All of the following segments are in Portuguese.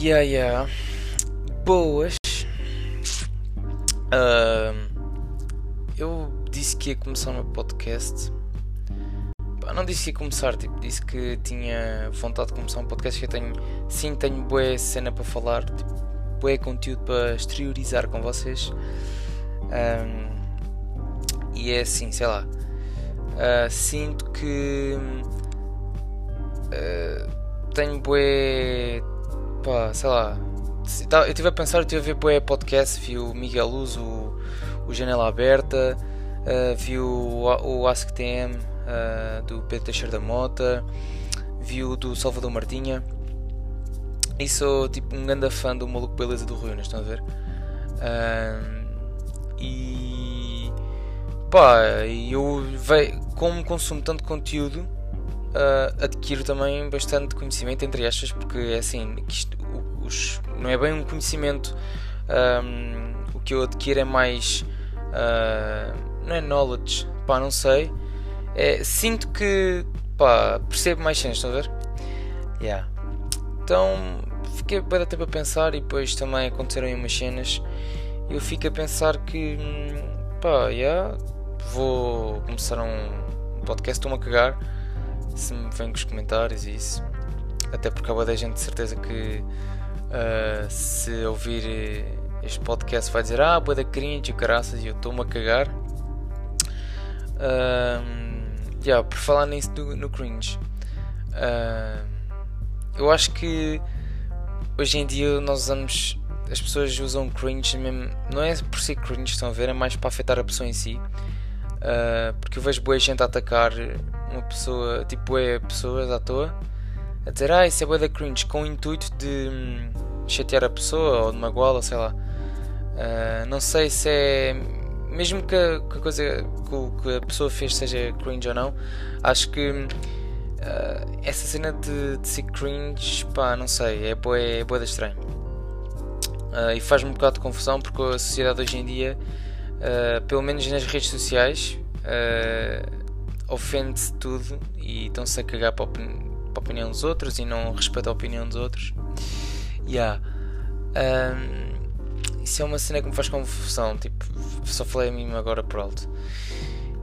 Yeah, yeah. Boas. Uh, eu disse que ia começar meu podcast. Pá, não disse que ia começar, tipo, disse que tinha vontade de começar um podcast que eu tenho. Sim, tenho boa cena para falar, tipo, conteúdo para exteriorizar com vocês. Um, e é assim, sei lá. Uh, sinto que uh, tenho bué pá, sei lá. Eu estive a pensar, estive a ver bué podcast, vi o Miguel Luz, o, o Janela Aberta, uh, vi o, o AskTM uh, do Pedro Teixeira da Mota, vi o do Salvador Martinha. E sou tipo um grande fã do Maluco Beleza do Ruínas, estão a ver? Uh, e pá, eu vejo, como consumo tanto conteúdo, uh, adquiro também bastante conhecimento, entre aspas, porque é assim, isto, os, não é bem um conhecimento, um, o que eu adquiro é mais, uh, não é knowledge, pá, não sei, é, sinto que, pá, percebo mais cenas, estão a ver? Yeah. Então, fiquei bem tempo a pensar e depois também aconteceram umas cenas eu fico a pensar que, hum, pá, yeah, vou começar um podcast, estou-me a cagar se me vêm com os comentários e isso. Até porque há da gente de certeza que uh, se ouvir este podcast vai dizer ah, boa da cringe caraças e eu estou-me a cagar. Uh, yeah, por falar nisso do, no cringe, uh, eu acho que hoje em dia nós usamos as pessoas usam cringe mesmo, não é por ser cringe, estão a ver, é mais para afetar a pessoa em si. Uh, porque eu vejo boa gente a atacar uma pessoa, tipo, é pessoas à toa, a dizer, ah, isso é da cringe, com o intuito de hum, chatear a pessoa ou de magoá-la, sei lá. Uh, não sei se é. Mesmo que a, que a coisa que a pessoa fez seja cringe ou não, acho que uh, essa cena de, de ser cringe, pá, não sei, é boa, é estranho. Uh, e faz-me um bocado de confusão porque a sociedade hoje em dia, pelo menos nas redes sociais, ofende-se tudo e estão-se a cagar para a, para a, opinião dos outros e não respeita a opinião dos outros. Yeah. Um, isso é uma cena que me faz confusão, tipo, só falei a mim agora por alto.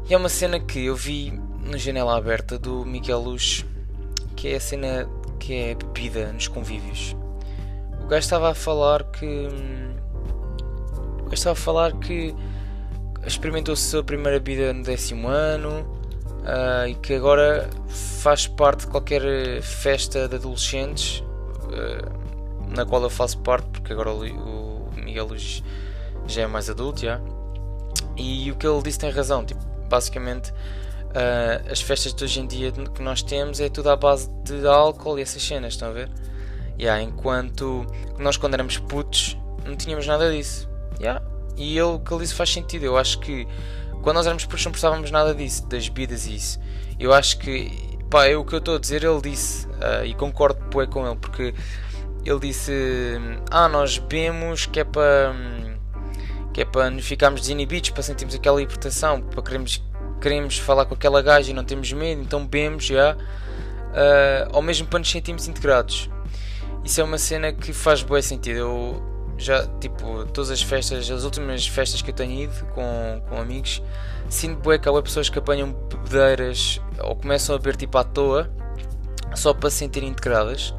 E é uma cena que eu vi no Janela Aberta do Miguel Luz, que é a cena que é bebida nos convívios. O gajo estava a falar que. O gajo estava a falar que experimentou a primeira bebida no décimo ano uh, e que agora faz parte de qualquer festa de adolescentes uh, na qual eu faço parte, porque agora o, Miguel Luís já é mais adulto. Já. E o que ele disse tem razão. Tipo, basicamente, uh, as festas de hoje em dia que nós temos é tudo à base de álcool e essas cenas, estão a ver? Yeah, enquanto nós quando éramos putos não tínhamos nada disso. Yeah. E ele, o que ele disse faz sentido. Eu acho que quando nós éramos putos não precisávamos nada disso, das bebidas e isso. Eu acho que, pá, é o que eu estou a dizer, ele disse, uh, e concordo bué com ele, porque ele disse, ah, nós bebemos que é para que é para ficarmos desinibidos, para sentirmos aquela libertação, para queremos, queremos falar com aquela gaja e não temos medo, então bebemos já, uh, ou mesmo para nos sentirmos integrados. Isso é uma cena que faz bem sentido. Eu já, tipo, todas as festas, as últimas festas que eu tenho ido com, com amigos, sinto bué que há pessoas que apanham bebedeiras ou começam a beber tipo à toa só para se sentirem integradas.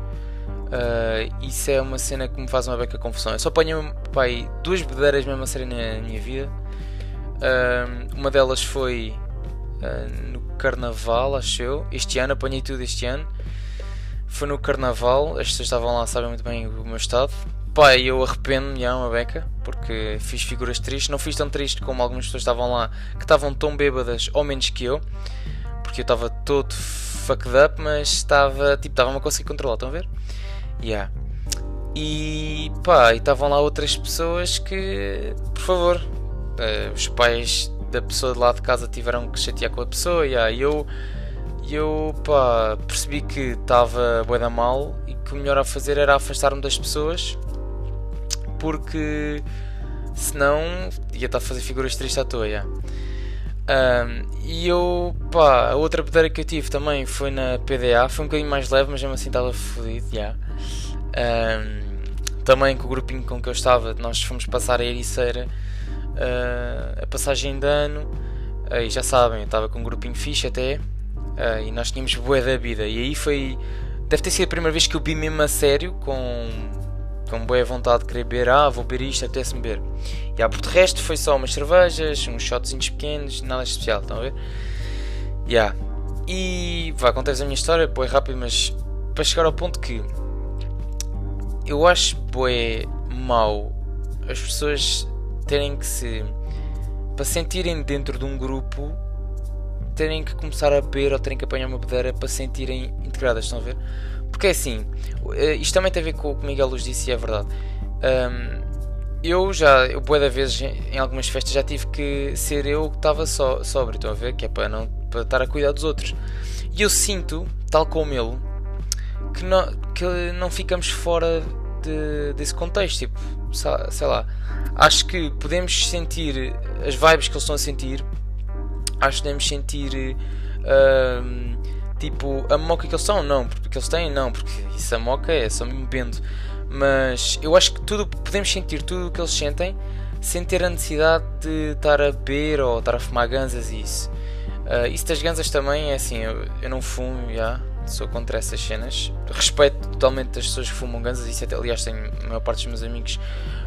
Uh, isso é uma cena que me faz uma beca confusão. Eu só apanho pai, duas bebedeiras mesmo a série na minha vida. Uh, uma delas foi uh, no Carnaval, acho eu. Este ano, apanhei tudo este ano. Foi no Carnaval, as pessoas estavam lá, sabem muito bem o meu estado. Pai, eu arrependo-me já uma beca, porque fiz figuras tristes. Não fiz tão triste como algumas pessoas estavam lá, que estavam tão bêbadas ou menos que eu, porque eu estava todo fucked up, mas estava, tipo, estava-me a conseguir controlar, estão a ver? Yeah. E pá, e estavam lá outras pessoas que, por favor, uh, os pais da pessoa de lá de casa tiveram que chatear com a pessoa, yeah, e eu eu pá, percebi que estava bué da mal e que o melhor a fazer era afastar-me das pessoas porque senão ia estar a fazer figuras tristes à toa. Yeah. Um, e eu, pá, a outra pedeira que eu tive também foi na PDA, foi um bocadinho mais leve, mas mesmo assim estava fodido. Yeah. Um, também com o grupinho com que eu estava, nós fomos passar a Ericeira uh, a passagem de ano. Uh, e já sabem, eu estava com um grupinho fixe até. Uh, e nós tínhamos boa da vida. E aí foi. Deve ter sido a primeira vez que eu vi mesmo a sério, com, com boa vontade de querer beber. Ah, vou beber isto, até se me beber. E ah, por de resto foi só umas cervejas, uns shotzinhos pequenos, nada especial, estão a ver? Yeah. E vá, contei-vos a minha história, boé rápido, mas para chegar ao ponto que eu acho boé mau as pessoas terem que se. para sentirem dentro de um grupo, terem que começar a beber ou terem que apanhar uma bedeira para se sentirem integradas, estão a ver? Porque é assim, eh, isto também tem a ver com o que Miguel Luz disse e é verdade. Um, eu já, eu boa da vezes em algumas festas já tive que ser eu que estava só, sóbrio, estão a ver? Que é para não para estar a cuidar dos outros. E eu sinto, tal como ele, que não, que não ficamos fora de, desse contexto. Tipo, sei lá, acho que podemos sentir as vibes que eles estão a sentir, acho que podemos sentir uh, tipo a moca que eles são, não, porque eles têm, não, porque isso a moca é só me bebendo. Mas eu acho que tudo podemos sentir tudo o que eles sentem sem ter a necessidade de estar a beber ou estar a fumar ganzas e isso. Uh, isso das ganzas também é assim, eu, eu não fumo já, sou contra essas cenas. Respeito totalmente as pessoas que fumam ganzas, isso até, aliás tenho a maior parte dos meus amigos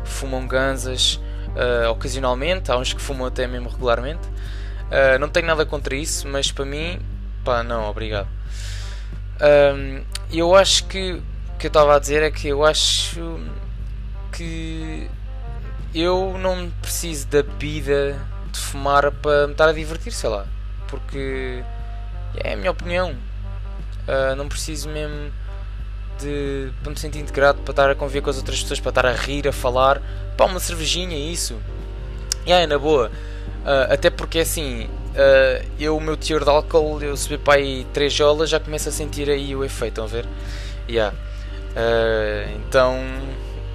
fumam ganzas uh, ocasionalmente, há uns que fumam até mesmo regularmente. Uh, não tenho nada contra isso, mas para mim, pá, não, obrigado. Um, eu acho que o que eu estava a dizer é que eu acho que eu não preciso da bebida de fumar para me estar a divertir, sei lá, porque é a minha opinião. Uh, não preciso mesmo de para me sentir integrado, para estar a conviver com as outras pessoas, para estar a rir, a falar. Pá, uma cervejinha, isso. E yeah, é na boa. Uh, até porque assim, uh, eu, o meu teor de álcool, eu subi para aí 3 jolas, já começo a sentir aí o efeito, estão a ver? Yeah. Uh, então,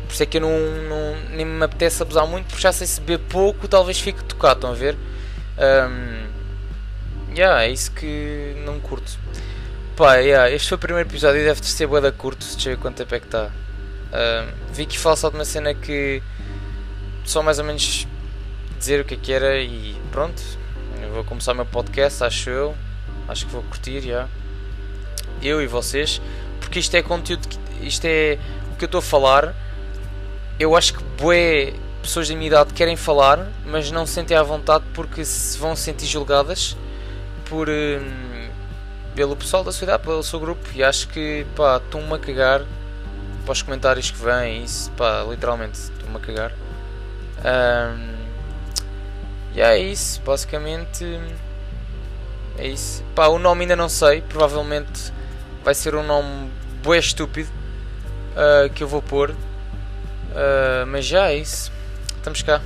por isso é que eu não, não, nem me apetece abusar muito, porque já sei se beber pouco, talvez fique tocado, estão a ver? Um, yeah, é isso que não curto. Pá, yeah, este foi o primeiro episódio e deve ser boa da curto, deixa eu ver quanto tempo é que está. Vi que fala só de uma cena que só mais ou menos dizer o que é que era e pronto. Eu vou começar o meu podcast, acho eu. Acho que vou curtir, já. Eu e vocês. Porque isto é conteúdo, que, isto é o que eu estou a falar. Eu acho que boé pessoas da minha idade querem falar, mas não se sentem à vontade porque se vão sentir julgadas por. Hum, pelo pessoal da cidade, pelo seu grupo, e acho que pá, estou-me a cagar para os comentários que vêm, isso pá, literalmente estou-me a cagar. Um, e é isso, basicamente é isso. Pá, o nome ainda não sei, provavelmente vai ser um nome bué estúpido uh, que eu vou pôr, uh, mas já é isso. Estamos cá.